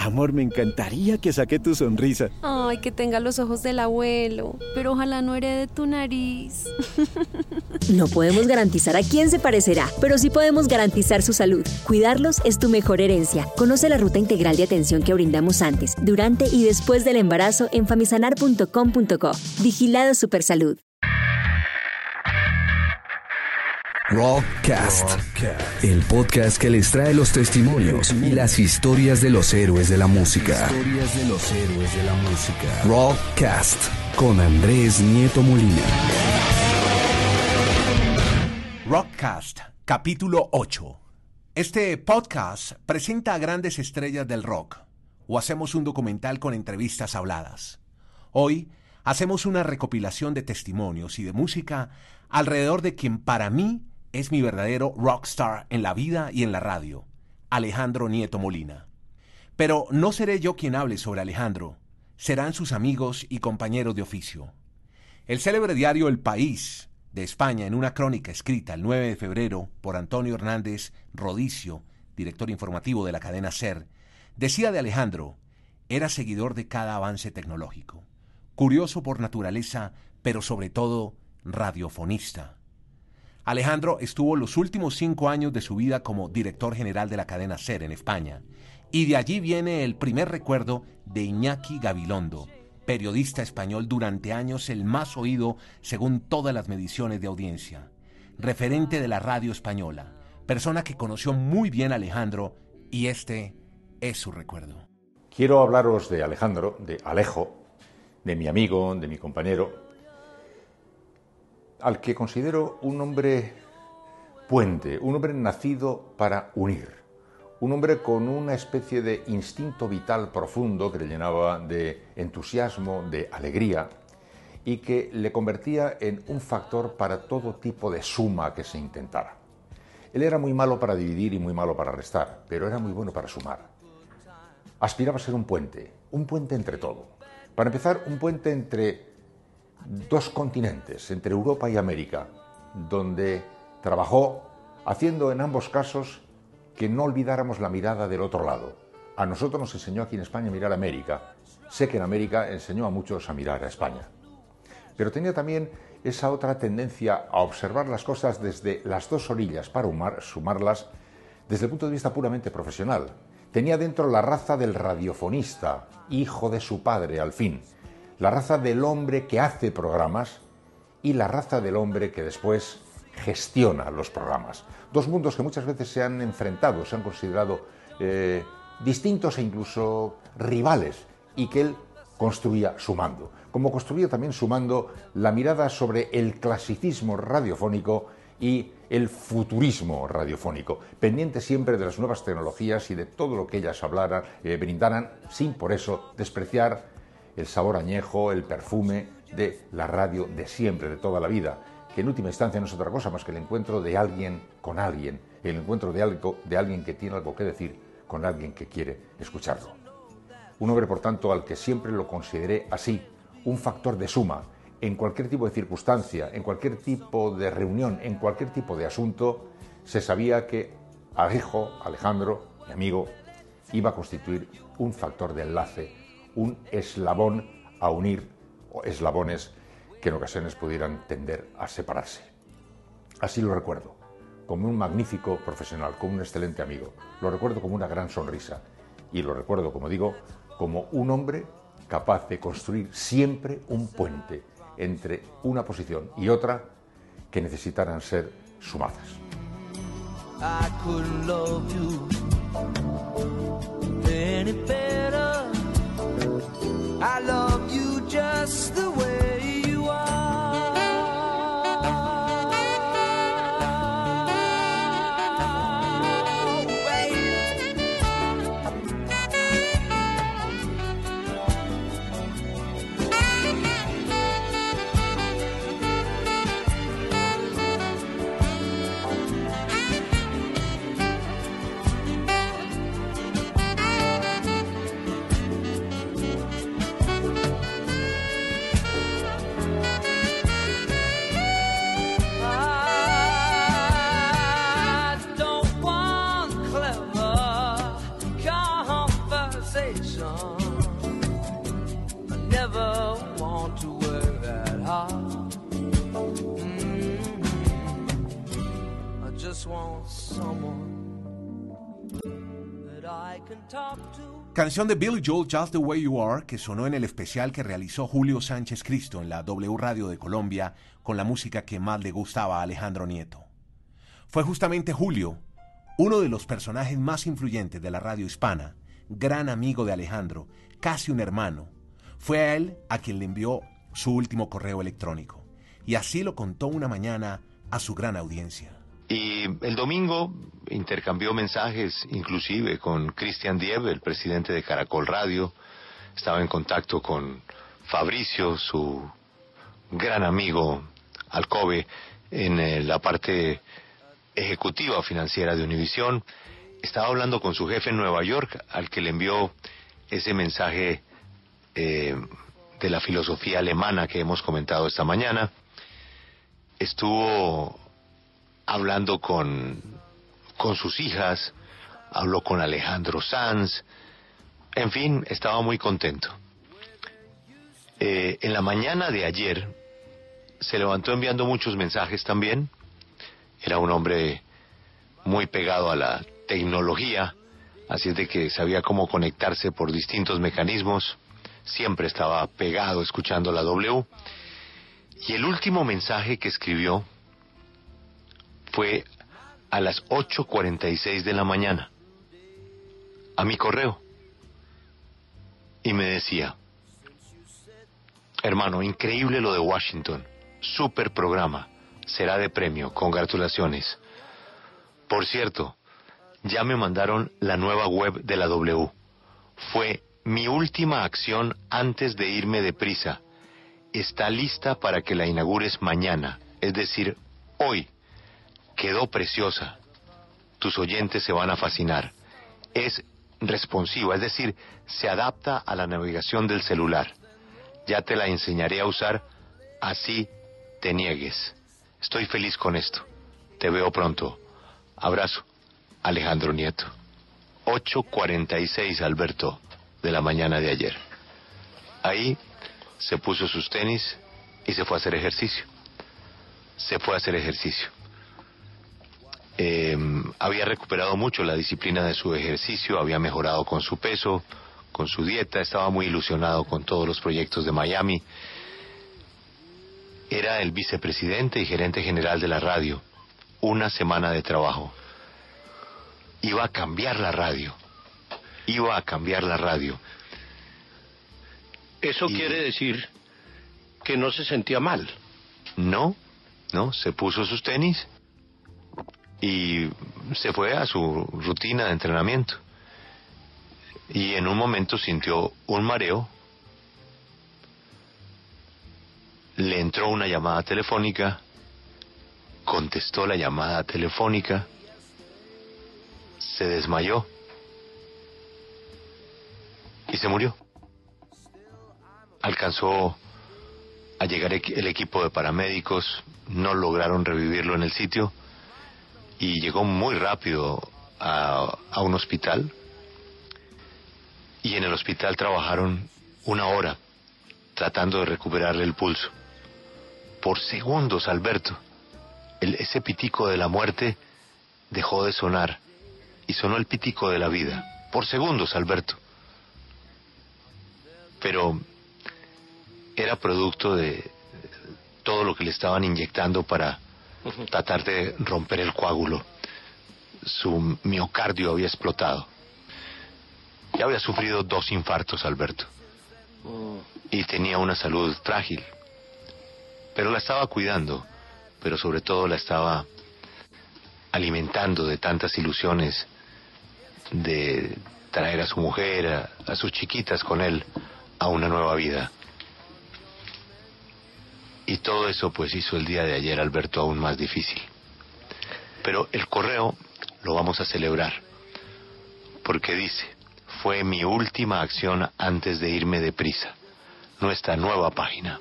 Amor, me encantaría que saque tu sonrisa. Ay, que tenga los ojos del abuelo, pero ojalá no herede tu nariz. No podemos garantizar a quién se parecerá, pero sí podemos garantizar su salud. Cuidarlos es tu mejor herencia. Conoce la ruta integral de atención que brindamos antes, durante y después del embarazo en famisanar.com.co. Vigilado Supersalud. Rockcast, el podcast que les trae los testimonios y las historias de los héroes de la música. Historias de los héroes de la música. Rockcast con Andrés Nieto Molina. Rockcast, capítulo 8. Este podcast presenta a grandes estrellas del rock o hacemos un documental con entrevistas habladas. Hoy hacemos una recopilación de testimonios y de música alrededor de quien para mí es mi verdadero rockstar en la vida y en la radio, Alejandro Nieto Molina. Pero no seré yo quien hable sobre Alejandro, serán sus amigos y compañeros de oficio. El célebre diario El País de España, en una crónica escrita el 9 de febrero por Antonio Hernández Rodicio, director informativo de la cadena SER, decía de Alejandro, era seguidor de cada avance tecnológico, curioso por naturaleza, pero sobre todo radiofonista Alejandro estuvo los últimos cinco años de su vida como director general de la cadena SER en España, y de allí viene el primer recuerdo de Iñaki Gabilondo, periodista español durante años el más oído según todas las mediciones de audiencia, referente de la radio española, persona que conoció muy bien a Alejandro y este es su recuerdo. Quiero hablaros de Alejandro, de Alejo, de mi amigo, de mi compañero, al que considero un hombre puente, un hombre nacido para unir, un hombre con una especie de instinto vital profundo que le llenaba de entusiasmo, de alegría y que le convertía en un factor para todo tipo de suma que se intentara. Él era muy malo para dividir y muy malo para restar, pero era muy bueno para sumar. Aspiraba a ser un puente, un puente entre todo. Para empezar, un puente entre dos continentes, entre Europa y América, donde trabajó haciendo en ambos casos que no olvidáramos la mirada del otro lado. A nosotros nos enseñó aquí en España a mirar a América. Sé que en América enseñó a muchos a mirar a España. Pero tenía también esa otra tendencia a observar las cosas desde las dos orillas para sumarlas desde el punto de vista puramente profesional. Tenía dentro la raza del radiofonista, hijo de su padre al fin, la raza del hombre que hace programas y la raza del hombre que después gestiona los programas. Dos mundos que muchas veces se han enfrentado, se han considerado eh, distintos e incluso rivales y que él construía sumando. Como construía también sumando la mirada sobre el clasicismo radiofónico y el futurismo radiofónico, pendiente siempre de las nuevas tecnologías y de todo lo que ellas hablaran, eh, brindaran, sin por eso despreciar el sabor añejo, el perfume de la radio de siempre, de toda la vida, que en última instancia no es otra cosa más que el encuentro de alguien con alguien, el encuentro de, algo, de alguien que tiene algo que decir con alguien que quiere escucharlo. Un hombre, por tanto, al que siempre lo consideré así, un factor de suma, en cualquier tipo de circunstancia, en cualquier tipo de reunión, en cualquier tipo de asunto, se sabía que Alejo, Alejandro, mi amigo, iba a constituir un factor de enlace un eslabón a unir, o eslabones que en ocasiones pudieran tender a separarse. Así lo recuerdo, como un magnífico profesional, como un excelente amigo. Lo recuerdo como una gran sonrisa y lo recuerdo, como digo, como un hombre capaz de construir siempre un puente entre una posición y otra que necesitaran ser sumadas. Love you just the way Canción de Billy Joel Just the Way You Are, que sonó en el especial que realizó Julio Sánchez Cristo en la W Radio de Colombia con la música que más le gustaba a Alejandro Nieto. Fue justamente Julio, uno de los personajes más influyentes de la radio hispana, gran amigo de Alejandro, casi un hermano. Fue a él a quien le envió su último correo electrónico. Y así lo contó una mañana a su gran audiencia. Y el domingo intercambió mensajes inclusive con Christian Dieb, el presidente de Caracol Radio. Estaba en contacto con Fabricio, su gran amigo Alcove, en eh, la parte ejecutiva financiera de Univisión. Estaba hablando con su jefe en Nueva York, al que le envió ese mensaje eh, de la filosofía alemana que hemos comentado esta mañana. Estuvo hablando con, con sus hijas, habló con Alejandro Sanz, en fin, estaba muy contento. Eh, en la mañana de ayer se levantó enviando muchos mensajes también. Era un hombre muy pegado a la tecnología, así es de que sabía cómo conectarse por distintos mecanismos. Siempre estaba pegado escuchando la W. Y el último mensaje que escribió fue a las 8.46 de la mañana a mi correo y me decía, hermano, increíble lo de Washington, super programa, será de premio, congratulaciones. Por cierto, ya me mandaron la nueva web de la W. Fue mi última acción antes de irme de prisa. Está lista para que la inaugures mañana, es decir, hoy quedó preciosa. Tus oyentes se van a fascinar. Es responsiva, es decir, se adapta a la navegación del celular. Ya te la enseñaré a usar, así te niegues. Estoy feliz con esto. Te veo pronto. Abrazo. Alejandro Nieto. 8.46, Alberto, de la mañana de ayer. Ahí se puso sus tenis y se fue a hacer ejercicio. Se fue a hacer ejercicio eh, había recuperado mucho la disciplina de su ejercicio, había mejorado con su peso, con su dieta, estaba muy ilusionado con todos los proyectos de Miami. Era el vicepresidente y gerente general de la radio. Una semana de trabajo. Iba a cambiar la radio. Iba a cambiar la radio. Eso quiere decir que no se sentía mal. No, no, se puso sus tenis y se fue a su rutina de entrenamiento. Y en un momento sintió un mareo, le entró una llamada telefónica, contestó la llamada telefónica, se desmayó y se murió. Alcanzó a llegar el equipo de paramédicos, no lograron revivirlo en el sitio y llegó muy rápido a, a un hospital y en el hospital trabajaron una hora tratando de recuperarle el pulso. Por segundos, Alberto, el, ese pitico de la muerte dejó de sonar y sonó el pitico de la vida. Por segundos, Alberto. Pero era producto de todo lo que le estaban inyectando para tratar de romper el coágulo. Su miocardio había explotado. Ya había sufrido dos infartos, Alberto. Y tenía una salud frágil. Pero la estaba cuidando, pero sobre todo la estaba alimentando de tantas ilusiones de traer a su mujer, a, a sus chiquitas con él, a una nueva vida. Y todo eso pues hizo el día de ayer Alberto aún más difícil. Pero el correo lo vamos a celebrar, porque dice, fue mi última acción antes de irme deprisa, nuestra nueva página.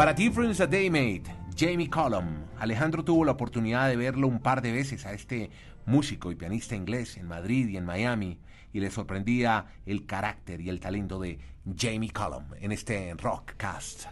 What a Difference a Day Made, Jamie Cullum. Alejandro tuvo la oportunidad de verlo un par de veces a este músico y pianista inglés en Madrid y en Miami y le sorprendía el carácter y el talento de Jamie Cullum en este Rockcast.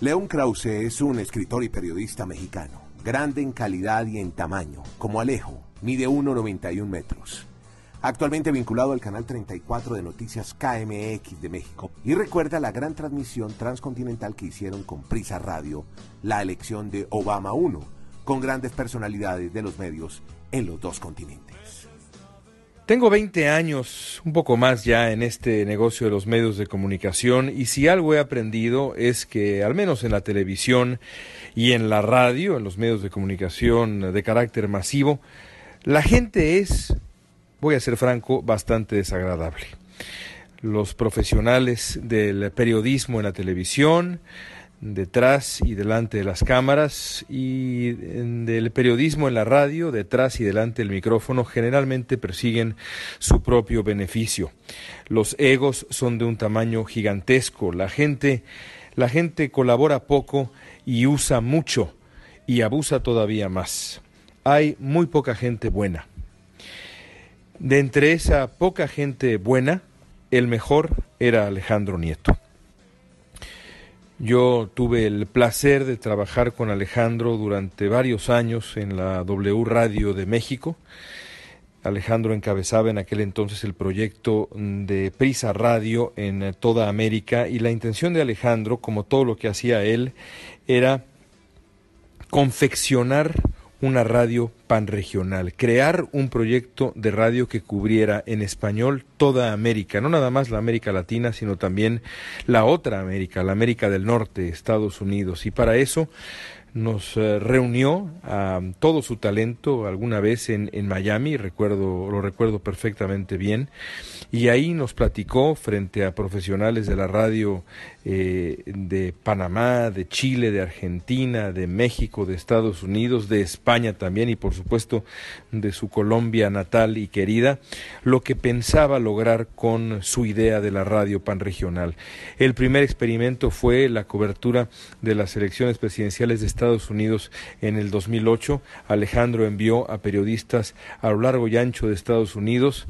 León Krause es un escritor y periodista mexicano, grande en calidad y en tamaño, como Alejo, mide 1,91 metros. Actualmente vinculado al canal 34 de Noticias KMX de México y recuerda la gran transmisión transcontinental que hicieron con Prisa Radio, la elección de Obama 1, con grandes personalidades de los medios en los dos continentes. Tengo 20 años, un poco más ya en este negocio de los medios de comunicación y si algo he aprendido es que al menos en la televisión y en la radio, en los medios de comunicación de carácter masivo, la gente es, voy a ser franco, bastante desagradable. Los profesionales del periodismo en la televisión, detrás y delante de las cámaras y del periodismo en la radio, detrás y delante del micrófono, generalmente persiguen su propio beneficio. Los egos son de un tamaño gigantesco. La gente, la gente colabora poco y usa mucho y abusa todavía más. Hay muy poca gente buena. De entre esa poca gente buena, el mejor era Alejandro Nieto. Yo tuve el placer de trabajar con Alejandro durante varios años en la W Radio de México. Alejandro encabezaba en aquel entonces el proyecto de Prisa Radio en toda América y la intención de Alejandro, como todo lo que hacía él, era confeccionar una radio panregional, crear un proyecto de radio que cubriera en español toda América, no nada más la América Latina, sino también la otra América, la América del Norte, Estados Unidos. Y para eso nos eh, reunió a todo su talento alguna vez en, en Miami, recuerdo, lo recuerdo perfectamente bien, y ahí nos platicó frente a profesionales de la radio eh, de Panamá, de Chile, de Argentina, de México, de Estados Unidos, de España también y por supuesto de su Colombia natal y querida, lo que pensaba lograr con su idea de la radio panregional. El primer experimento fue la cobertura de las elecciones presidenciales de Estados Unidos en el 2008. Alejandro envió a periodistas a lo largo y ancho de Estados Unidos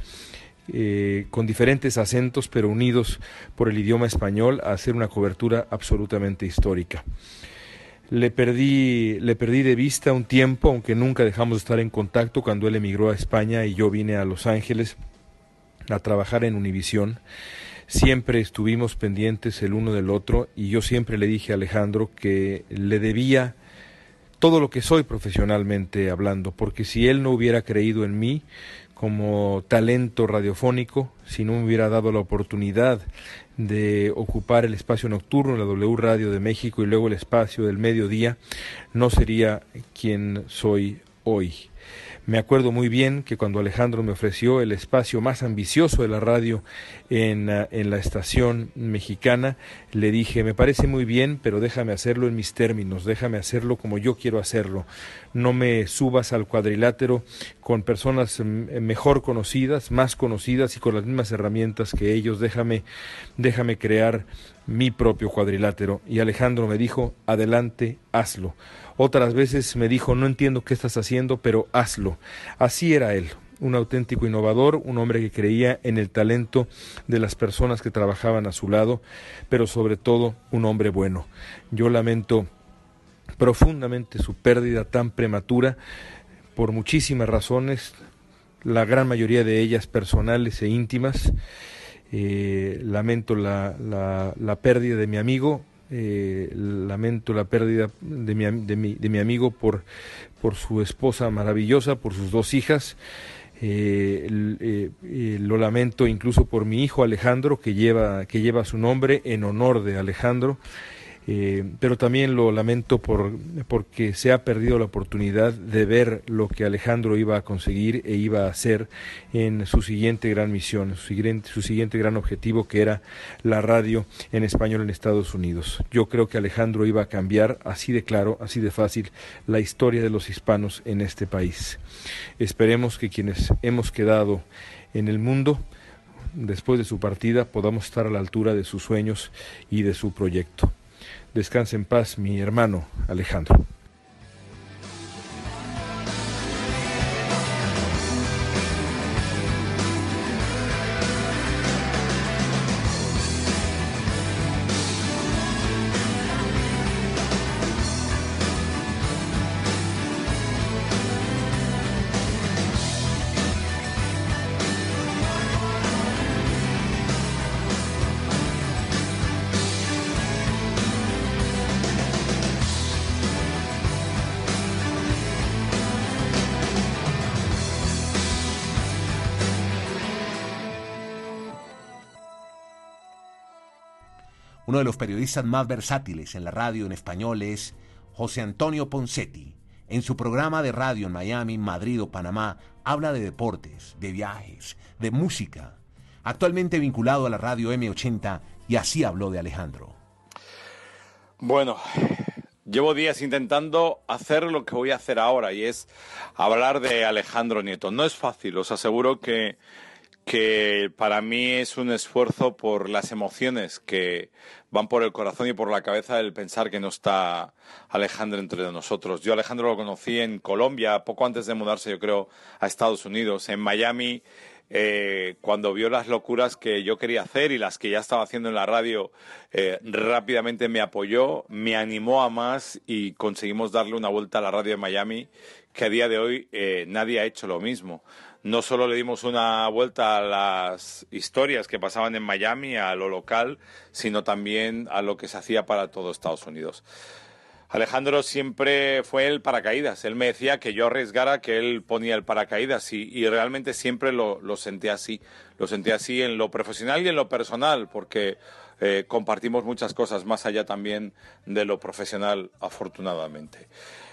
eh, con diferentes acentos pero unidos por el idioma español a hacer una cobertura absolutamente histórica. Le perdí, le perdí de vista un tiempo, aunque nunca dejamos de estar en contacto cuando él emigró a España y yo vine a Los Ángeles a trabajar en Univisión. Siempre estuvimos pendientes el uno del otro y yo siempre le dije a Alejandro que le debía todo lo que soy profesionalmente hablando, porque si él no hubiera creído en mí, como talento radiofónico, si no me hubiera dado la oportunidad de ocupar el espacio nocturno, la W Radio de México y luego el espacio del mediodía, no sería quien soy hoy. Me acuerdo muy bien que cuando Alejandro me ofreció el espacio más ambicioso de la radio en, ah, en, la estación mexicana, le dije, me parece muy bien, pero déjame hacerlo en mis términos, déjame hacerlo como yo quiero hacerlo. No me subas al cuadrilátero con personas mm, mejor conocidas, más conocidas y con las mismas herramientas que ellos, déjame, déjame crear mi propio cuadrilátero. Y Alejandro me dijo, adelante, hazlo. Otras veces me dijo, no entiendo qué estás haciendo, pero hazlo. Así era él, un auténtico innovador, un hombre que creía en el talento de las personas que trabajaban a su lado, pero sobre todo un hombre bueno. Yo lamento profundamente su pérdida tan prematura por muchísimas razones, la gran mayoría de ellas personales e íntimas. Eh, lamento la, la, la pérdida de mi amigo, eh, lamento la pérdida de mi, de mi, de mi amigo por, por, su esposa maravillosa, por sus dos hijas. Eh, eh, lo lamento incluso por mi hijo Alejandro, que lleva, que lleva su nombre en honor de Alejandro. Eh, pero también lo lamento por, porque se ha perdido la oportunidad de ver lo que Alejandro iba a conseguir e iba a hacer en su siguiente gran misión, su siguiente, su siguiente gran objetivo que era la radio en español en Estados Unidos. Yo creo que Alejandro iba a cambiar así de claro, así de fácil, la historia de los hispanos en este país. Esperemos que quienes hemos quedado en el mundo, después de su partida, podamos estar a la altura de sus sueños y de su proyecto. Descanse en paz, mi hermano Alejandro. Uno de los periodistas más versátiles en la radio en español es José Antonio Poncetti. En su programa de radio en Miami, Madrid o Panamá, habla de deportes, de viajes, de música. Actualmente vinculado a la radio M80 y así habló de Alejandro. Bueno, llevo días intentando hacer lo que voy a hacer ahora y es hablar de Alejandro Nieto. No es fácil, os aseguro que que para mí es un esfuerzo por las emociones que van por el corazón y por la cabeza el pensar que no está Alejandro entre nosotros. Yo Alejandro lo conocí en Colombia, poco antes de mudarse yo creo a Estados Unidos, en Miami. Eh, cuando vio las locuras que yo quería hacer y las que ya estaba haciendo en la radio, eh, rápidamente me apoyó, me animó a más y conseguimos darle una vuelta a la radio de Miami, que a día de hoy eh, nadie ha hecho lo mismo no solo le dimos una vuelta a las historias que pasaban en Miami, a lo local, sino también a lo que se hacía para todo Estados Unidos. Alejandro siempre fue el paracaídas. Él me decía que yo arriesgara, que él ponía el paracaídas y, realmente siempre lo, lo, así. Lo senté así en lo profesional y en lo personal, porque eh, compartimos muchas cosas más allá también de lo profesional, afortunadamente.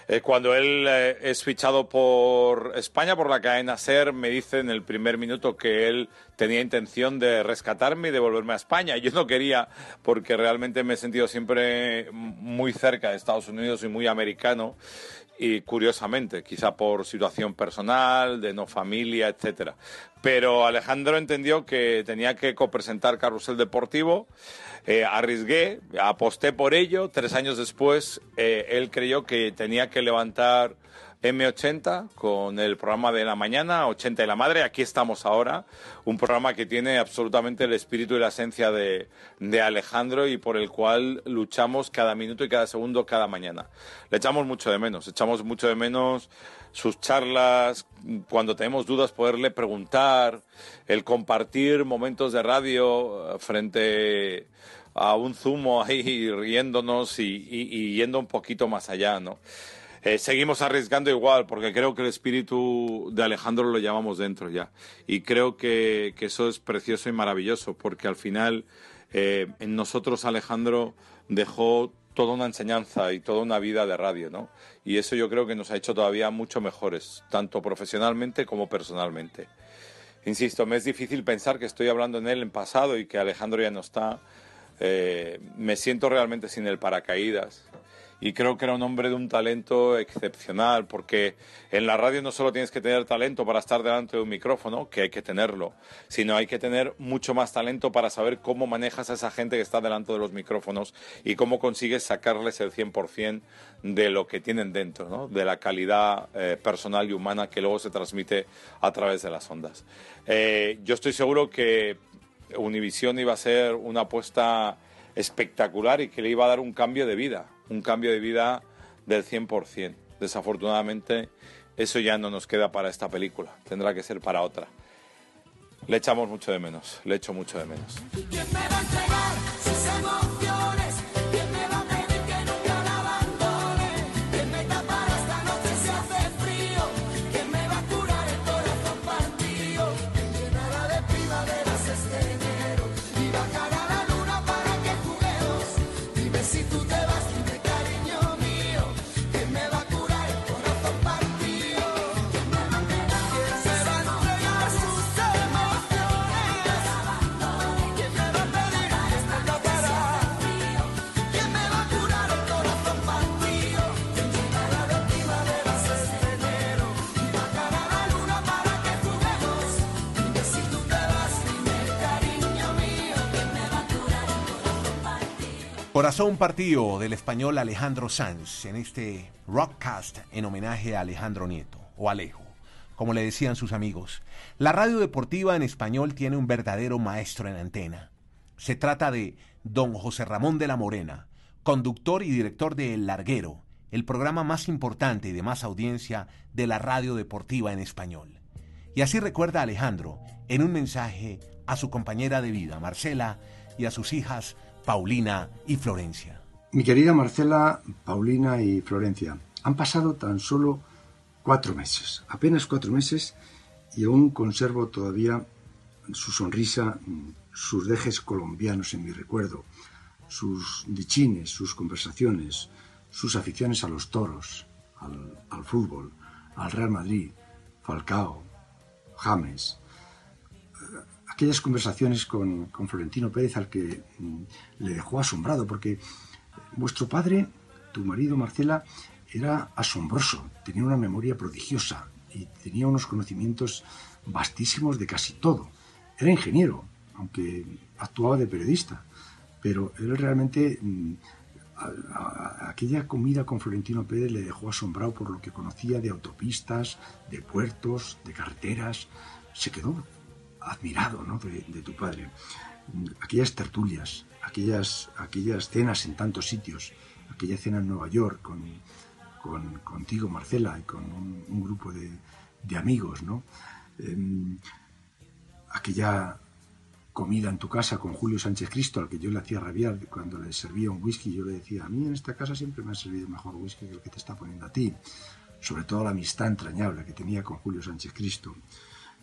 Eh, cuando él eh, es fichado por España, por la cadena SER, me dice en el primer minuto que él tenía intención de rescatarme y de volverme a España. Yo no quería, porque realmente me he sentido siempre muy cerca de Estados Unidos y muy americano y curiosamente, quizá por situación personal, de no familia, etcétera. Pero Alejandro entendió que tenía que copresentar Carrusel Deportivo, eh, arriesgué, aposté por ello, tres años después eh, él creyó que tenía que levantar M80 con el programa de la mañana, 80 y la madre. Aquí estamos ahora, un programa que tiene absolutamente el espíritu y la esencia de, Alejandro y por el cual luchamos cada minuto y cada segundo, cada mañana. Le echamos mucho de menos, echamos mucho de menos sus charlas, cuando tenemos dudas poderle preguntar, el compartir momentos de radio frente a un zumo ahí riéndonos y, y yendo un poquito más allá, ¿no? Eh, seguimos arriesgando igual, porque creo que el espíritu de Alejandro lo llevamos dentro ya. Y creo que, eso es precioso y maravilloso, porque al final eh, en nosotros Alejandro dejó toda una enseñanza y toda una vida de radio, ¿no? Y eso yo creo que nos ha hecho todavía mucho mejores, tanto profesionalmente como personalmente. Insisto, me es difícil pensar que estoy hablando en él en pasado y que Alejandro ya no está. Eh, me siento realmente sin el paracaídas y creo que era un hombre de un talento excepcional, porque en la radio no solo tienes que tener talento para estar delante de un micrófono, que hay que tenerlo, sino hay que tener mucho más talento para saber cómo manejas a esa gente que está delante de los micrófonos y cómo consigues sacarles el 100% de lo que tienen dentro, ¿no? de la calidad eh, personal y humana que luego se transmite a través de las ondas. Eh, yo estoy seguro que Univisión iba a ser una apuesta espectacular y que le iba a dar un cambio de vida un cambio de vida del 100%. Desafortunadamente, eso ya no nos queda para esta película, tendrá que ser para otra. Le echamos mucho de menos, le echo mucho de menos. Corazón partido del español Alejandro Sanz en este Rockcast en homenaje a Alejandro Nieto, o Alejo, como le decían sus amigos. La radio deportiva en español tiene un verdadero maestro en antena. Se trata de don José Ramón de la Morena, conductor y director de El Larguero, el programa más importante y de más audiencia de la radio deportiva en español. Y así recuerda Alejandro en un mensaje a su compañera de vida, Marcela, y a sus hijas, Paulina y Florencia. Mi querida Marcela, Paulina y Florencia, han pasado tan solo cuatro meses, apenas cuatro meses, y aún conservo todavía su sonrisa, sus dejes colombianos en mi recuerdo, sus dichines, sus conversaciones, sus aficiones a los toros, al, fútbol, al Real Madrid, Falcao, James, aquellas conversaciones con, con Florentino Pérez al que mm, le dejó asombrado, porque vuestro padre, tu marido Marcela, era asombroso, tenía una memoria prodigiosa y tenía unos conocimientos vastísimos de casi todo. Era ingeniero, aunque actuaba de periodista, pero él realmente mm, aquella comida con Florentino Pérez le dejó asombrado por lo que conocía de autopistas, de puertos, de carreteras. Se quedó admirado ¿no? de, tu padre. Aquellas tertulias, aquellas, aquellas cenas en tantos sitios, aquella cena en Nueva York con, con- contigo, Marcela, y con un, grupo de, de amigos, ¿no? Em, aquella comida en tu casa con Julio Sánchez Cristo, al que yo le hacía rabiar cuando le servía un whisky, yo le decía, a mí en esta casa siempre me ha servido mejor whisky que el que te está poniendo a ti. Sobre todo la amistad entrañable que tenía con Julio Sánchez Cristo.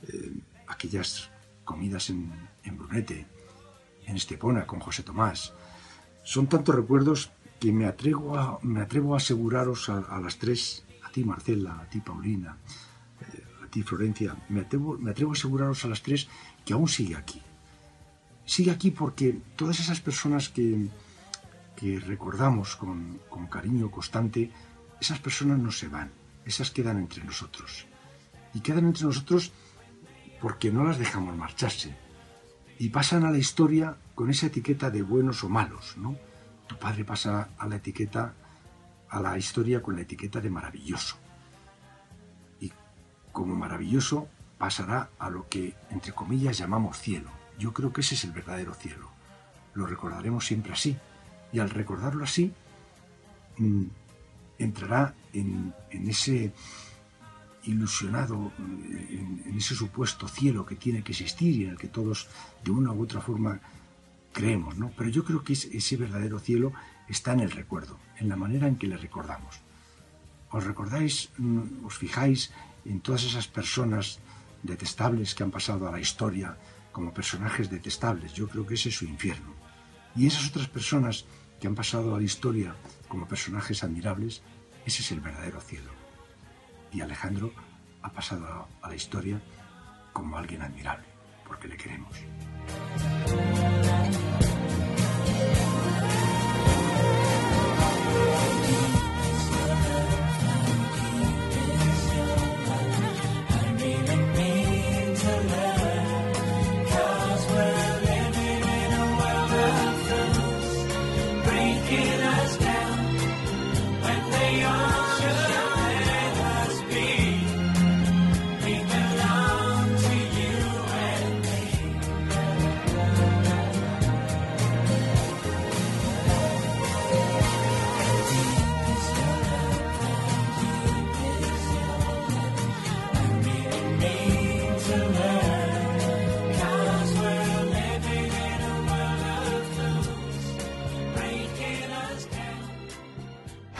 Eh, aquellas comidas en, en Brunete, en Estepona, con José Tomás. Son tantos recuerdos que me atrevo a, me atrevo a aseguraros a, a las tres, a ti Marcela, a ti Paulina, eh, a ti Florencia, me atrevo, me atrevo a aseguraros a las tres que aún sigue aquí. Sigue aquí porque todas esas personas que, que recordamos con, con cariño constante, esas personas no se van, esas quedan entre nosotros. Y quedan entre nosotros porque no las dejamos marcharse. Y pasan a la historia con esa etiqueta de buenos o malos, ¿no? Tu padre pasa a la etiqueta, a la historia con la etiqueta de maravilloso. Y como maravilloso pasará a lo que, entre comillas, llamamos cielo. Yo creo que ese es el verdadero cielo. Lo recordaremos siempre así. Y al recordarlo así, mm, entrará en, en ese ilusionado, en, en ese supuesto cielo que tiene que existir y en el que todos, de una u otra forma, creemos, ¿no? Pero yo creo que es- ese verdadero cielo está en el recuerdo, en la manera en que le recordamos. ¿Os recordáis, mm, os fijáis en todas esas personas detestables que han pasado a la historia como personajes detestables? Yo creo que ese es su infierno. Y esas otras personas que han pasado a la historia como personajes admirables, ese es el verdadero cielo. Y Alejandro ha pasado a- la historia como alguien admirable, porque le queremos.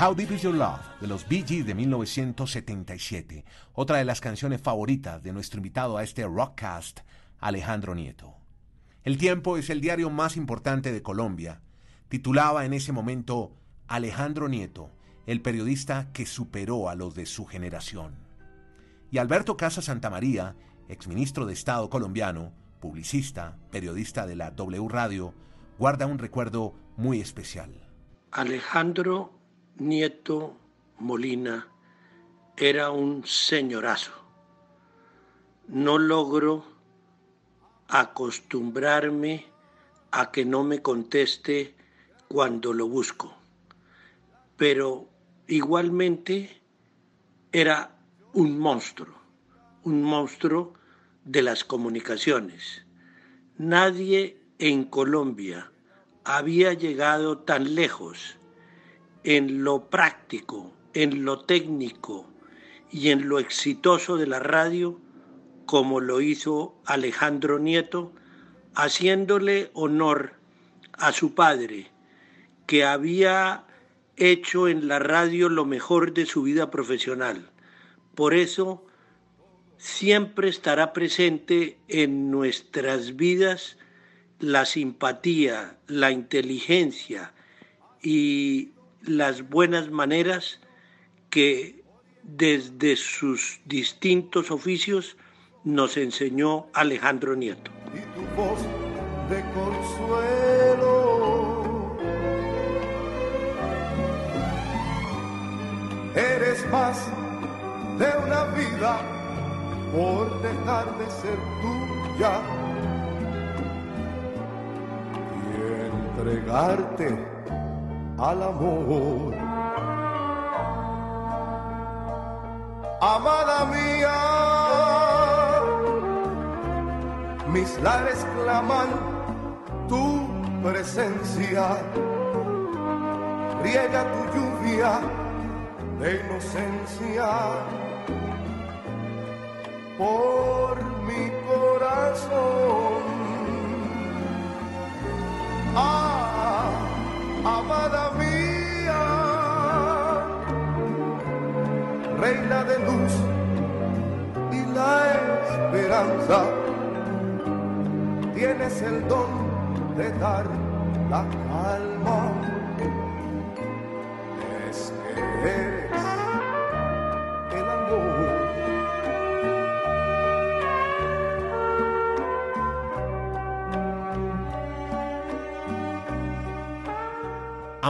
How Deep Is Your Love de los Bee Gees de 1977, otra de las canciones favoritas de nuestro invitado a este Rockcast, Alejandro Nieto. El Tiempo es el diario más importante de Colombia. Titulaba en ese momento Alejandro Nieto, el periodista que superó a los de su generación. Y Alberto Casa Santamaría, exministro de Estado colombiano, publicista, periodista de la W Radio, guarda un recuerdo muy especial. Alejandro Nieto Molina era un señorazo. No logro acostumbrarme a que no me conteste cuando lo busco, pero igualmente era un monstruo, un monstruo de las comunicaciones. Nadie en Colombia había llegado tan lejos en lo práctico, en lo técnico y en lo exitoso de la radio como lo hizo Alejandro Nieto, haciéndole honor a su padre, que había hecho en la radio lo mejor de su vida profesional. Por eso siempre estará presente en nuestras vidas la simpatía, la inteligencia y las buenas maneras que desde sus distintos oficios nos enseñó Alejandro Nieto. y tu voz de consuelo. Eres más de una vida por dejar de ser tuya y entregarte al amor. Amada mía, mis lares claman tu presencia, riega tu lluvia de inocencia por mi corazón. Amada mía, reina de luz y la esperanza tienes el don de dar la calma.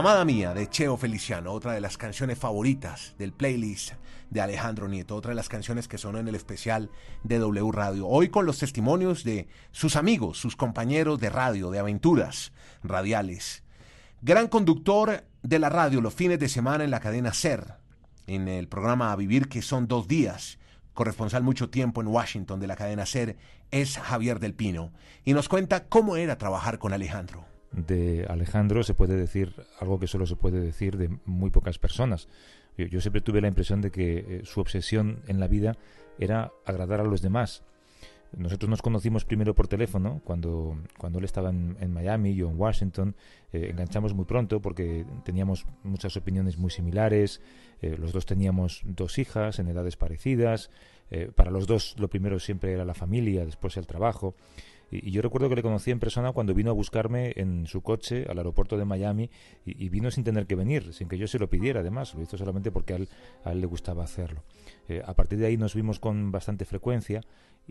Amada Mía de Cheo Feliciano, otra de las canciones favoritas del playlist de Alejandro Nieto, otra de las canciones que sonó en el especial de W Radio. Hoy con los testimonios de sus amigos, sus compañeros de radio, de aventuras radiales. Gran conductor de la radio los fines de semana en la cadena Ser, en el programa A Vivir que son dos días. Corresponsal mucho tiempo en Washington de la cadena Ser es Javier del Pino y nos cuenta cómo era trabajar con Alejandro de Alejandro se puede decir algo que solo se puede decir de muy pocas personas. Yo, siempre tuve la impresión de que eh, su obsesión en la vida era agradar a los demás. Nosotros nos conocimos primero por teléfono, cuando, cuando él estaba en, en Miami, yo en Washington. Eh, enganchamos muy pronto porque teníamos muchas opiniones muy similares. eh, los dos teníamos dos hijas en edades parecidas. para los dos lo primero siempre era la familia, después el trabajo. Y, yo recuerdo que le conocí en persona cuando vino a buscarme en su coche al aeropuerto de Miami y, y vino sin tener que venir, sin que yo se lo pidiera además, lo hizo solamente porque a él, a él le gustaba hacerlo. Eh, a partir de ahí nos vimos con bastante frecuencia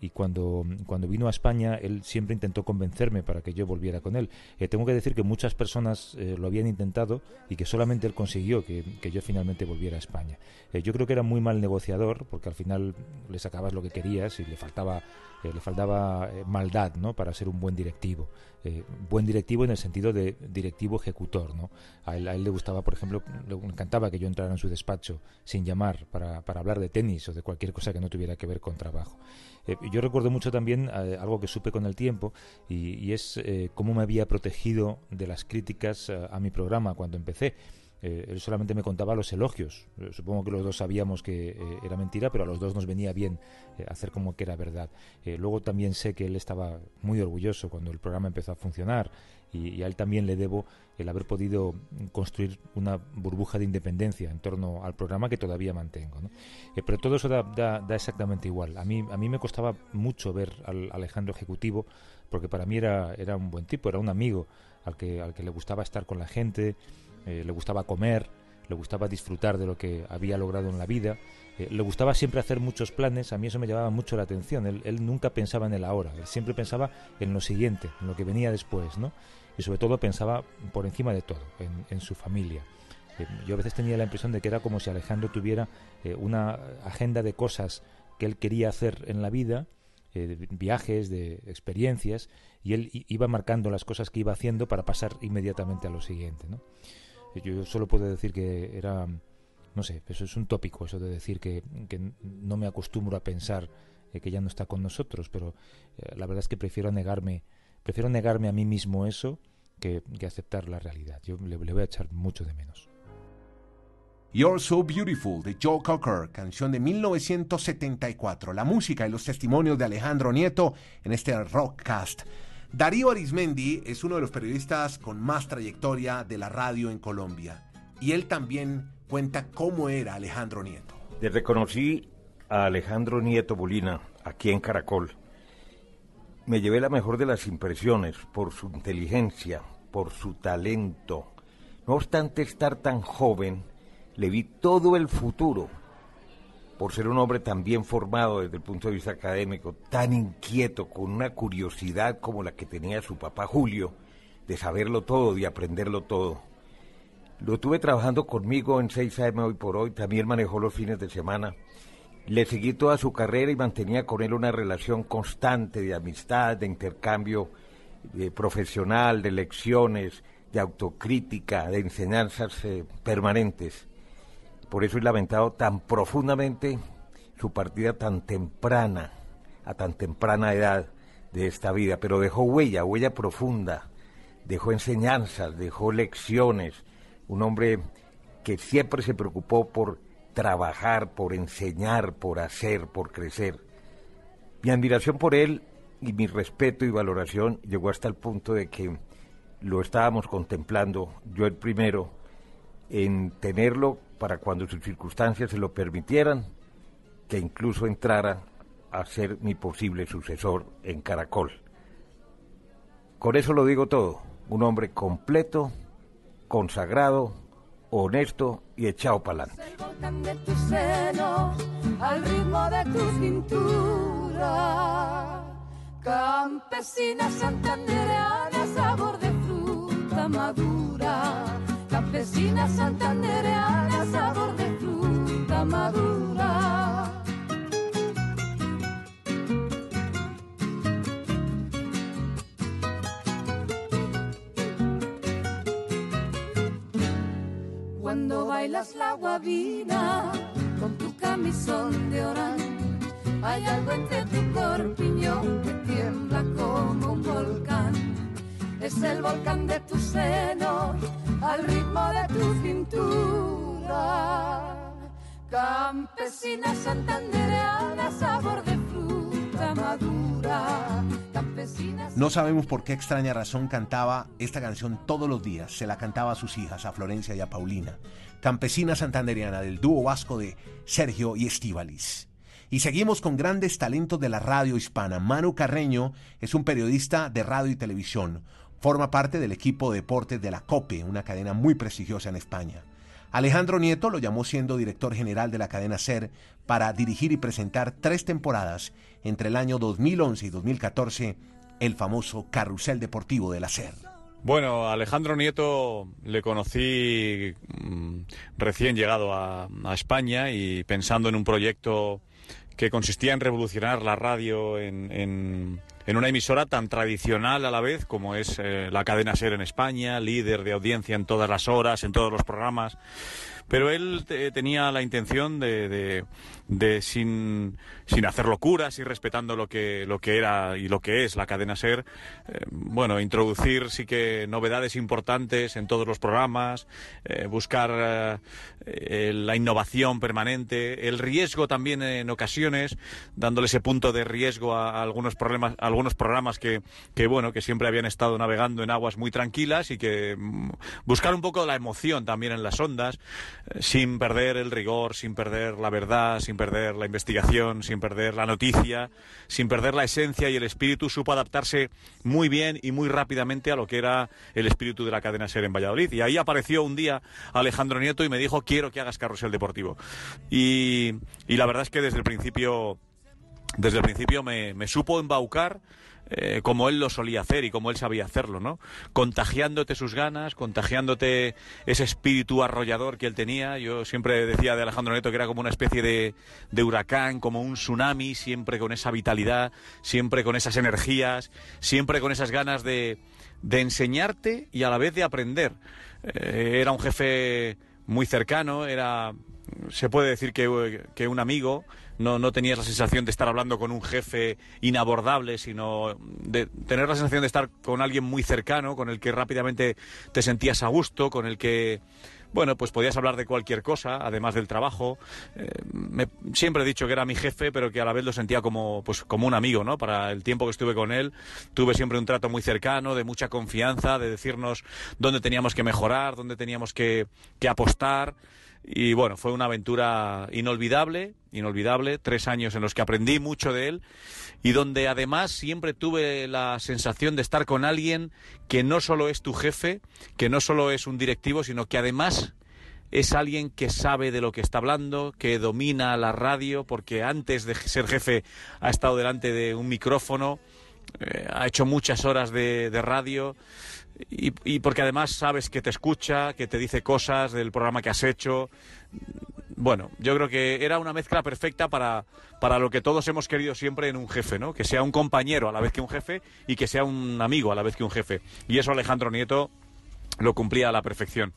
y cuando, cuando vino a España él siempre intentó convencerme para que yo volviera con él. Eh, tengo que decir que muchas personas eh, lo habían intentado y que solamente él consiguió que, que yo finalmente volviera a España. Eh, yo creo que era muy mal negociador porque al final le sacabas lo que querías y le faltaba, le faltaba maldad ¿no? para ser un buen directivo. Eh, buen directivo en el sentido de directivo ejecutor. ¿no? A, él, a él le gustaba, por ejemplo, le encantaba que yo entrara en su despacho sin llamar para, hablar de tenis o de cualquier cosa que no tuviera que ver con trabajo. Eh, yo recuerdo mucho también eh, algo que supe con el tiempo y, es cómo me había protegido de las críticas a mi programa cuando empecé. Eh, él solamente me contaba los elogios. Eh, supongo que los dos sabíamos que eh, era mentira, pero a los dos nos venía bien hacer como que era verdad. Luego también sé que él estaba muy orgulloso cuando el programa empezó a funcionar y, a él también le debo el haber podido construir una burbuja de independencia en torno al programa que todavía mantengo. pero todo eso da exactamente igual. A mí, a mí me costaba mucho ver al Alejandro Ejecutivo porque para mí era, era un buen tipo, era un amigo al que, al que le gustaba estar con la gente, Eh, le gustaba comer, le gustaba disfrutar de lo que había logrado en la vida, eh, le gustaba siempre hacer muchos planes, a mí eso me llamaba mucho la atención, él, nunca pensaba en el ahora, él siempre pensaba en lo siguiente, en lo que venía después, ¿no? Y sobre todo pensaba por encima de todo, en, su familia. Eh, yo a veces tenía la impresión de que era como si Alejandro tuviera una agenda de cosas que él quería hacer en la vida, de viajes, de experiencias, y él iba marcando las cosas que iba haciendo para pasar inmediatamente a lo siguiente. ¿no? Yo solo puedo decir que era, no sé, eso es un tópico, eso de decir que, que no me acostumbro a pensar eh, que ya no está con nosotros, pero eh, la verdad es que prefiero negarme, prefiero negarme a mí mismo eso que, que aceptar la realidad. Yo le, le voy a echar mucho de menos. You're So Beautiful de Joe Cocker, canción de 1974. La música y los testimonios de Alejandro Nieto en este Rockcast. Darío Arismendi es uno de los periodistas con más trayectoria de la radio en Colombia. Y él también cuenta cómo era Alejandro Nieto. Desde conocí a Alejandro Nieto Bolina aquí en Caracol, me llevé la mejor de las impresiones por su inteligencia, por su talento. No obstante estar tan joven, le vi todo el futuro. Por ser un hombre tan bien formado desde el punto de vista académico, tan inquieto, con una curiosidad como la que tenía su papá Julio, de saberlo todo, de aprenderlo todo. Lo tuve trabajando conmigo en 6 AM hoy por hoy, también manejó los fines de semana. Le seguí toda su carrera y mantenía con él una relación constante de amistad, de intercambio eh, profesional, de lecciones, de autocrítica, de enseñanzas eh, permanentes. Por eso he lamentado tan profundamente su partida tan temprana, a tan temprana edad de esta vida, pero dejó huella, huella profunda, dejó enseñanzas, dejó lecciones, un hombre que siempre se preocupó por trabajar, por enseñar, por hacer, por crecer. Mi admiración por él y mi respeto y valoración llegó hasta el punto de que lo estábamos contemplando, yo el primero, en tenerlo para cuando sus circunstancias se lo permitieran, que incluso entrara a ser mi posible sucesor en Caracol. Con eso lo digo todo, un hombre completo, consagrado, honesto y echado para adelante. sabor de fruta madura. Campesina santandereana, sabor de fruta madura. Cuando bailas la guabina con tu camisón de orán, hay algo entre tu corpiñón que tiembla como un volcán. Es el volcán de tu seno al ritmo de tu cintura. Campesina santandereana, sabor de fruta madura. Campesina No sabemos por qué extraña razón cantaba esta canción todos los días. Se la cantaba a sus hijas, a Florencia y a Paulina. Campesina santanderiana del dúo vasco de Sergio y Estíbalis. Y seguimos con grandes talentos de la radio hispana. Manu Carreño es un periodista de radio y televisión. Forma parte del equipo de deportes de la COPE, una cadena muy prestigiosa en España. Alejandro Nieto lo llamó siendo director general de la cadena SER para dirigir y presentar tres temporadas entre el año 2011 y 2014 el famoso Carrusel Deportivo de la SER. Bueno, Alejandro Nieto le conocí mm, recién llegado a España y pensando en un proyecto que consistía en revolucionar la radio en, en- una emisora tan tradicional a la vez como es eh, la cadena SER en España, líder de audiencia en todas las horas, en todos los programas. Pero él te- tenía la intención de- de sin, sin hacer locuras y respetando lo que, lo que era y lo que es la cadena SER, eh, bueno, introducir sí que novedades importantes en todos los programas, eh, buscar eh, eh, la innovación permanente, el riesgo también en ocasiones, dándole ese punto de riesgo a, a algunos problemas, a algunos programas que, que bueno, que siempre habían estado navegando en aguas muy tranquilas y que mm, buscar un poco la emoción también en las ondas. sin perder el rigor, sin perder la verdad, sin perder la investigación, sin perder la noticia, sin perder la esencia y el espíritu, supo adaptarse muy bien y muy rápidamente a lo que era el espíritu de la cadena SER en Valladolid. Y ahí apareció un día Alejandro Nieto y me dijo, quiero que hagas carrusel deportivo. Y, la verdad es que desde el principio, desde el principio me, me supo embaucar eh, como él lo solía hacer y como él sabía hacerlo, ¿no? Contagiándote sus ganas, contagiándote ese espíritu arrollador que él tenía. Yo siempre decía de Alejandro Neto que era como una especie de, de huracán, como un tsunami, siempre con esa vitalidad, siempre con esas energías, siempre con esas ganas de, de enseñarte y a la vez de aprender. Eh, era un jefe muy cercano, era se puede decir que, que un amigo, no, no tenías la sensación de estar hablando con un jefe inabordable, sino de tener la sensación de estar con alguien muy cercano, con el que rápidamente te sentías a gusto, con el que, bueno, pues podías hablar de cualquier cosa, además del trabajo. Eh, siempre he dicho que era mi jefe, pero que a la vez lo sentía como, pues, como un amigo, ¿no? Para el tiempo que estuve con él, tuve siempre un trato muy cercano, de mucha confianza, de decirnos dónde teníamos que mejorar, dónde teníamos que, que apostar. Y bueno, fue una aventura inolvidable, inolvidable, tres años en los que aprendí mucho de él y donde además siempre tuve la sensación de estar con alguien que no solo es tu jefe, que no solo es un directivo, sino que además es alguien que sabe de lo que está hablando, que domina la radio, porque antes de ser jefe ha estado delante de un micrófono, eh, ha hecho muchas horas de, de radio y, porque además sabes que te escucha, que te dice cosas del programa que has hecho. Bueno, yo creo que era una mezcla perfecta para, para lo que todos hemos querido siempre en un jefe, ¿no? Que sea un compañero a la vez que un jefe y que sea un amigo a la vez que un jefe. Y eso Alejandro Nieto lo cumplía a la perfección.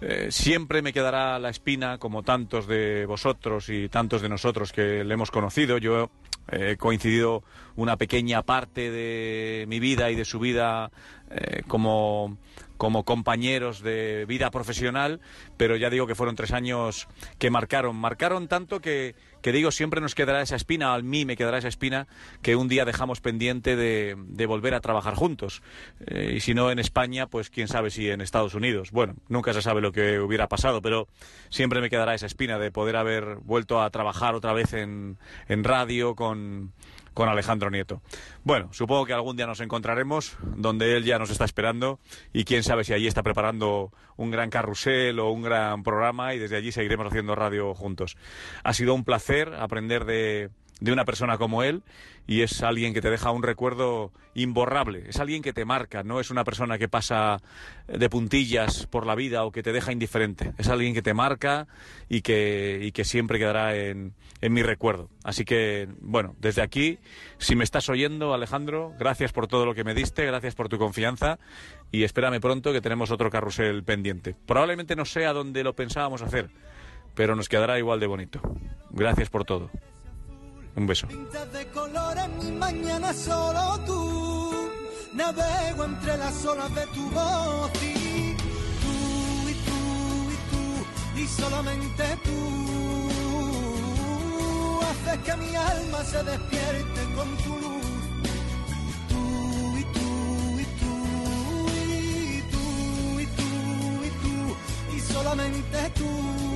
Eh, siempre me quedará la espina, como tantos de vosotros y tantos de nosotros que le hemos conocido. Yo eh, he coincidido una pequeña parte de mi vida y de su vida eh, como, como compañeros de vida profesional, pero ya digo que fueron tres años que marcaron. Marcaron tanto que, que digo, siempre nos quedará esa espina, a mí me quedará esa espina, que un día dejamos pendiente de, de volver a trabajar juntos. Eh, y si no en España, pues quién sabe si en Estados Unidos. Bueno, nunca se sabe lo que hubiera pasado, pero siempre me quedará esa espina de poder haber vuelto a trabajar otra vez en, en radio con, con Alejandro Nieto. Bueno, supongo que algún día nos encontraremos donde él ya nos está esperando y quién sabe si allí está preparando un gran carrusel o un gran programa y desde allí seguiremos haciendo radio juntos. Ha sido un placer aprender de, de una persona como él y es alguien que te deja un recuerdo imborrable, es alguien que te marca, no es una persona que pasa de puntillas por la vida o que te deja indiferente, es alguien que te marca y que, y que siempre quedará en, en mi recuerdo. Así que, bueno, desde aquí, si me estás oyendo, Alejandro, gracias por todo lo que me diste, gracias por tu confianza y espérame pronto que tenemos otro carrusel pendiente. Probablemente no sea donde lo pensábamos hacer, pero nos quedará igual de bonito. Gracias por todo. Un beso. Pintas de colores mi mañana solo tú. Navego entre las olas de tu voz y tú y tú y tú y solamente tú haces que mi alma se despierte con tu luz. Tú y tú y tú y tú y tú y tú y solamente tú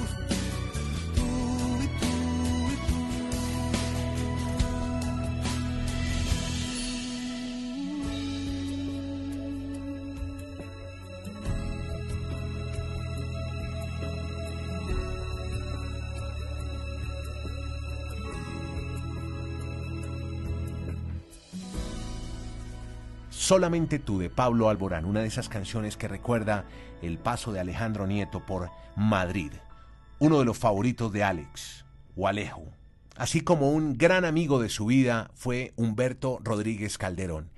Solamente tú de Pablo Alborán, una de esas canciones que recuerda el paso de Alejandro Nieto por Madrid, uno de los favoritos de Alex o Alejo. Así como un gran amigo de su vida fue Humberto Rodríguez Calderón.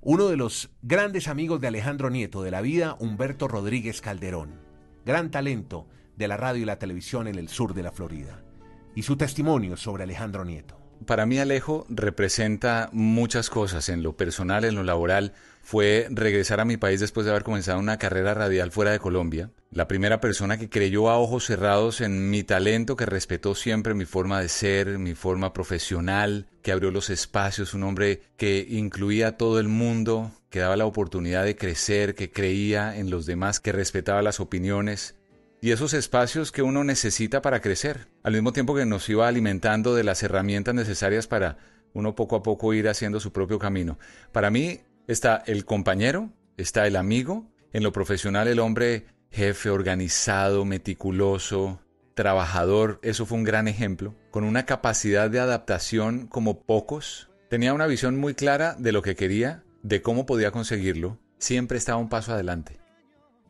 Uno de los grandes amigos de Alejandro Nieto de la vida, Humberto Rodríguez Calderón. Gran talento de la radio y la televisión en el sur de la Florida. Y su testimonio sobre Alejandro Nieto. Para mí Alejo representa muchas cosas en lo personal, en lo laboral. Fue regresar a mi país después de haber comenzado una carrera radial fuera de Colombia. La primera persona que creyó a ojos cerrados en mi talento, que respetó siempre mi forma de ser, mi forma profesional, que abrió los espacios, un hombre que incluía a todo el mundo, que daba la oportunidad de crecer, que creía en los demás, que respetaba las opiniones y esos espacios que uno necesita para crecer, al mismo tiempo que nos iba alimentando de las herramientas necesarias para uno poco a poco ir haciendo su propio camino. Para mí está el compañero, está el amigo, en lo profesional el hombre jefe, organizado, meticuloso, trabajador, eso fue un gran ejemplo, con una capacidad de adaptación como pocos, tenía una visión muy clara de lo que quería, de cómo podía conseguirlo, siempre estaba un paso adelante.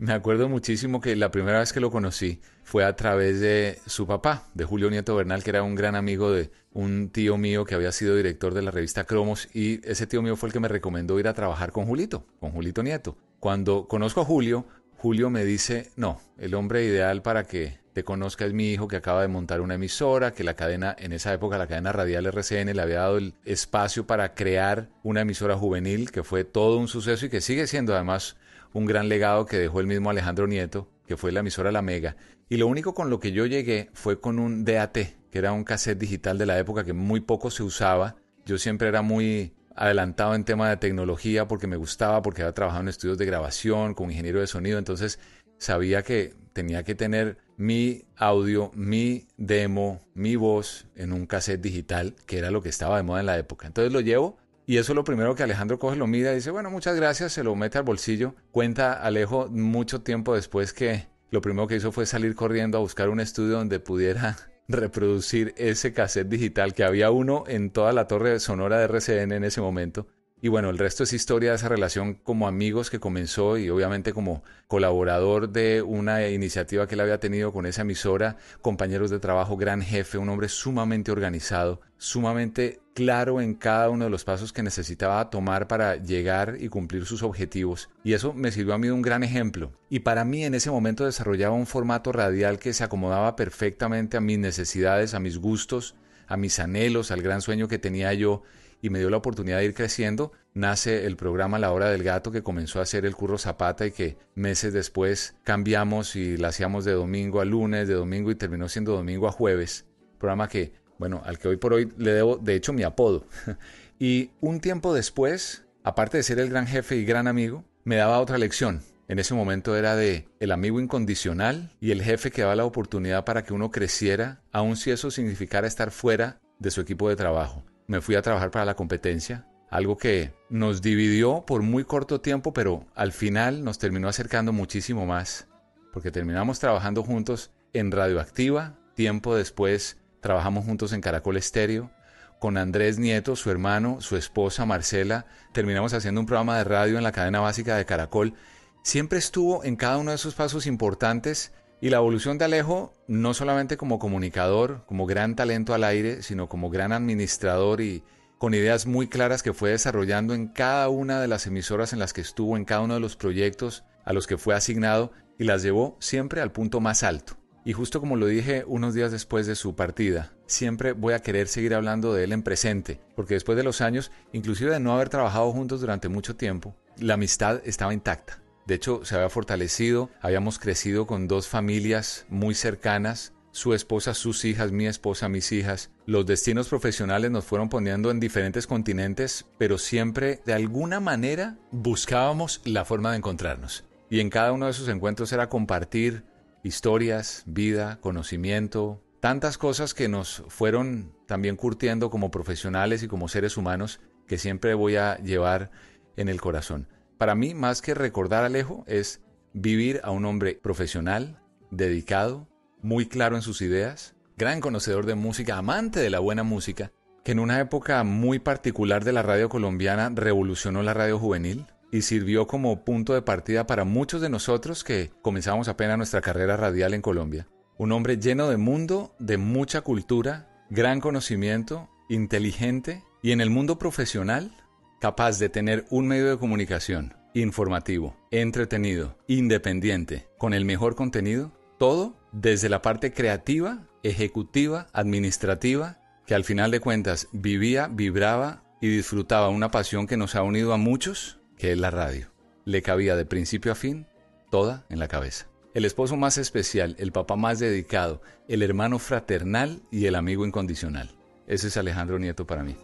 Me acuerdo muchísimo que la primera vez que lo conocí fue a través de su papá, de Julio Nieto Bernal, que era un gran amigo de un tío mío que había sido director de la revista Cromos y ese tío mío fue el que me recomendó ir a trabajar con Julito, con Julito Nieto. Cuando conozco a Julio, Julio me dice, no, el hombre ideal para que te conozca es mi hijo que acaba de montar una emisora, que la cadena, en esa época la cadena radial RCN le había dado el espacio para crear una emisora juvenil, que fue todo un suceso y que sigue siendo además un gran legado que dejó el mismo Alejandro Nieto, que fue la emisora La Mega. Y lo único con lo que yo llegué fue con un DAT, que era un cassette digital de la época que muy poco se usaba. Yo siempre era muy adelantado en tema de tecnología porque me gustaba, porque había trabajado en estudios de grabación, como ingeniero de sonido, entonces sabía que tenía que tener mi audio, mi demo, mi voz en un cassette digital, que era lo que estaba de moda en la época. Entonces lo llevo y eso es lo primero que Alejandro coge, lo mira y dice, bueno, muchas gracias, se lo mete al bolsillo. Cuenta Alejo mucho tiempo después que lo primero que hizo fue salir corriendo a buscar un estudio donde pudiera reproducir ese cassette digital que había uno en toda la torre sonora de RCN en ese momento. Y bueno, el resto es historia de esa relación como amigos que comenzó y obviamente como colaborador de una iniciativa que él había tenido con esa emisora, compañeros de trabajo, gran jefe, un hombre sumamente organizado, sumamente claro en cada uno de los pasos que necesitaba tomar para llegar y cumplir sus objetivos. Y eso me sirvió a mí de un gran ejemplo. Y para mí en ese momento desarrollaba un formato radial que se acomodaba perfectamente a mis necesidades, a mis gustos, a mis anhelos, al gran sueño que tenía yo y me dio la oportunidad de ir creciendo, nace el programa La Hora del Gato que comenzó a hacer el Curro Zapata y que meses después cambiamos y la hacíamos de domingo a lunes, de domingo y terminó siendo domingo a jueves. Programa que, bueno, al que hoy por hoy le debo de hecho mi apodo. y un tiempo después, aparte de ser el gran jefe y gran amigo, me daba otra lección. En ese momento era de el amigo incondicional y el jefe que daba la oportunidad para que uno creciera, aun si eso significara estar fuera de su equipo de trabajo me fui a trabajar para la competencia, algo que nos dividió por muy corto tiempo, pero al final nos terminó acercando muchísimo más, porque terminamos trabajando juntos en Radioactiva, tiempo después trabajamos juntos en Caracol Estéreo, con Andrés Nieto, su hermano, su esposa Marcela, terminamos haciendo un programa de radio en la cadena básica de Caracol. Siempre estuvo en cada uno de esos pasos importantes y la evolución de Alejo, no solamente como comunicador, como gran talento al aire, sino como gran administrador y con ideas muy claras que fue desarrollando en cada una de las emisoras en las que estuvo, en cada uno de los proyectos a los que fue asignado y las llevó siempre al punto más alto. Y justo como lo dije unos días después de su partida, siempre voy a querer seguir hablando de él en presente, porque después de los años, inclusive de no haber trabajado juntos durante mucho tiempo, la amistad estaba intacta. De hecho, se había fortalecido, habíamos crecido con dos familias muy cercanas, su esposa, sus hijas, mi esposa, mis hijas. Los destinos profesionales nos fueron poniendo en diferentes continentes, pero siempre de alguna manera buscábamos la forma de encontrarnos. Y en cada uno de esos encuentros era compartir historias, vida, conocimiento, tantas cosas que nos fueron también curtiendo como profesionales y como seres humanos que siempre voy a llevar en el corazón. Para mí, más que recordar Alejo, es vivir a un hombre profesional, dedicado, muy claro en sus ideas, gran conocedor de música, amante de la buena música, que en una época muy particular de la radio colombiana revolucionó la radio juvenil y sirvió como punto de partida para muchos de nosotros que comenzamos apenas nuestra carrera radial en Colombia. Un hombre lleno de mundo, de mucha cultura, gran conocimiento, inteligente y en el mundo profesional capaz de tener un medio de comunicación informativo, entretenido, independiente, con el mejor contenido, todo desde la parte creativa, ejecutiva, administrativa, que al final de cuentas vivía, vibraba y disfrutaba una pasión que nos ha unido a muchos, que es la radio. Le cabía de principio a fin toda en la cabeza. El esposo más especial, el papá más dedicado, el hermano fraternal y el amigo incondicional. Ese es Alejandro Nieto para mí.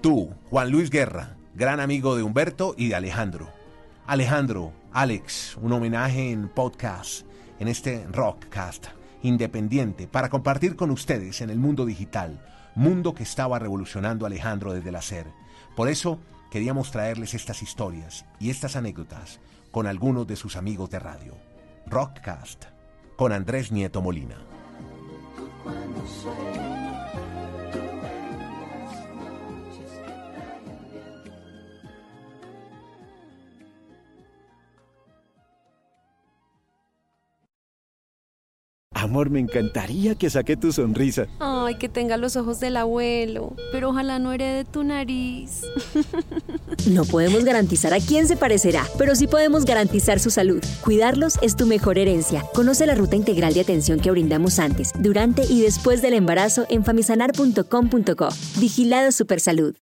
Tú, Juan Luis Guerra, gran amigo de Humberto y de Alejandro. Alejandro, Alex, un homenaje en podcast, en este Rockcast independiente, para compartir con ustedes en el mundo digital, mundo que estaba revolucionando Alejandro desde el hacer. Por eso queríamos traerles estas historias y estas anécdotas con algunos de sus amigos de radio. Rockcast, con Andrés Nieto Molina. Amor, me encantaría que saque tu sonrisa. Ay, que tenga los ojos del abuelo, pero ojalá no herede tu nariz. No podemos garantizar a quién se parecerá, pero sí podemos garantizar su salud. Cuidarlos es tu mejor herencia. Conoce la ruta integral de atención que brindamos antes, durante y después del embarazo en famisanar.com.co. Vigilado Supersalud.